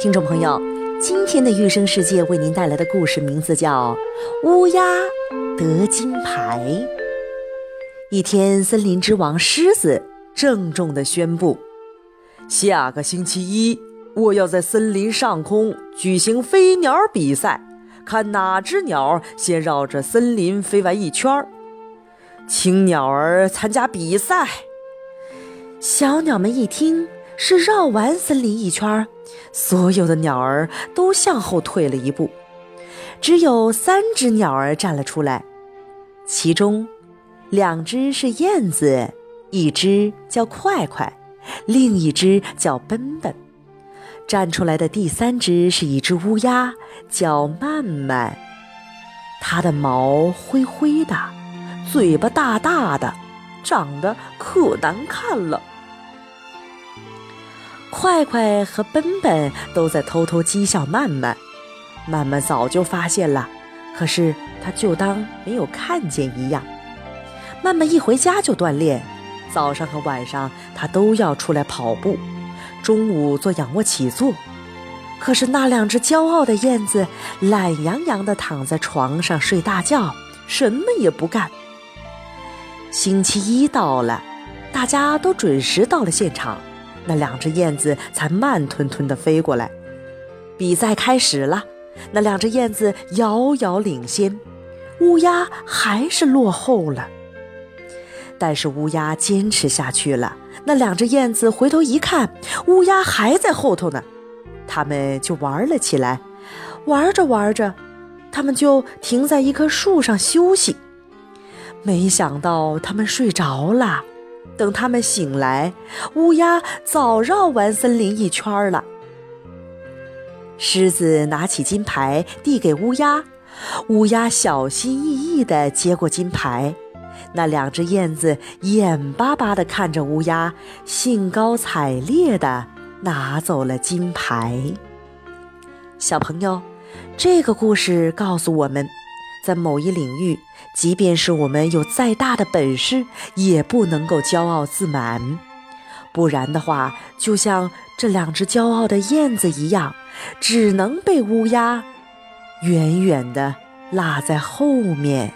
听众朋友，今天的育生世界为您带来的故事名字叫《乌鸦得金牌》。一天，森林之王狮子郑重地宣布：下个星期一，我要在森林上空举行飞鸟比赛，看哪只鸟先绕着森林飞完一圈儿。请鸟儿参加比赛。小鸟们一听。是绕完森林一圈，所有的鸟儿都向后退了一步，只有三只鸟儿站了出来，其中两只是燕子，一只叫快快，另一只叫奔奔。站出来的第三只是一只乌鸦，叫慢慢，它的毛灰灰的，嘴巴大大的，长得可难看了。快快和奔奔都在偷偷讥笑曼曼，曼曼早就发现了，可是他就当没有看见一样。曼曼一回家就锻炼，早上和晚上他都要出来跑步，中午做仰卧起坐。可是那两只骄傲的燕子懒洋洋地躺在床上睡大觉，什么也不干。星期一到了，大家都准时到了现场。那两只燕子才慢吞吞地飞过来。比赛开始了，那两只燕子遥遥领先，乌鸦还是落后了。但是乌鸦坚持下去了。那两只燕子回头一看，乌鸦还在后头呢，他们就玩了起来。玩着玩着，他们就停在一棵树上休息。没想到他们睡着了。等他们醒来，乌鸦早绕完森林一圈了。狮子拿起金牌递给乌鸦，乌鸦小心翼翼地接过金牌。那两只燕子眼巴巴地看着乌鸦，兴高采烈地拿走了金牌。小朋友，这个故事告诉我们。在某一领域，即便是我们有再大的本事，也不能够骄傲自满，不然的话，就像这两只骄傲的燕子一样，只能被乌鸦远远地落在后面。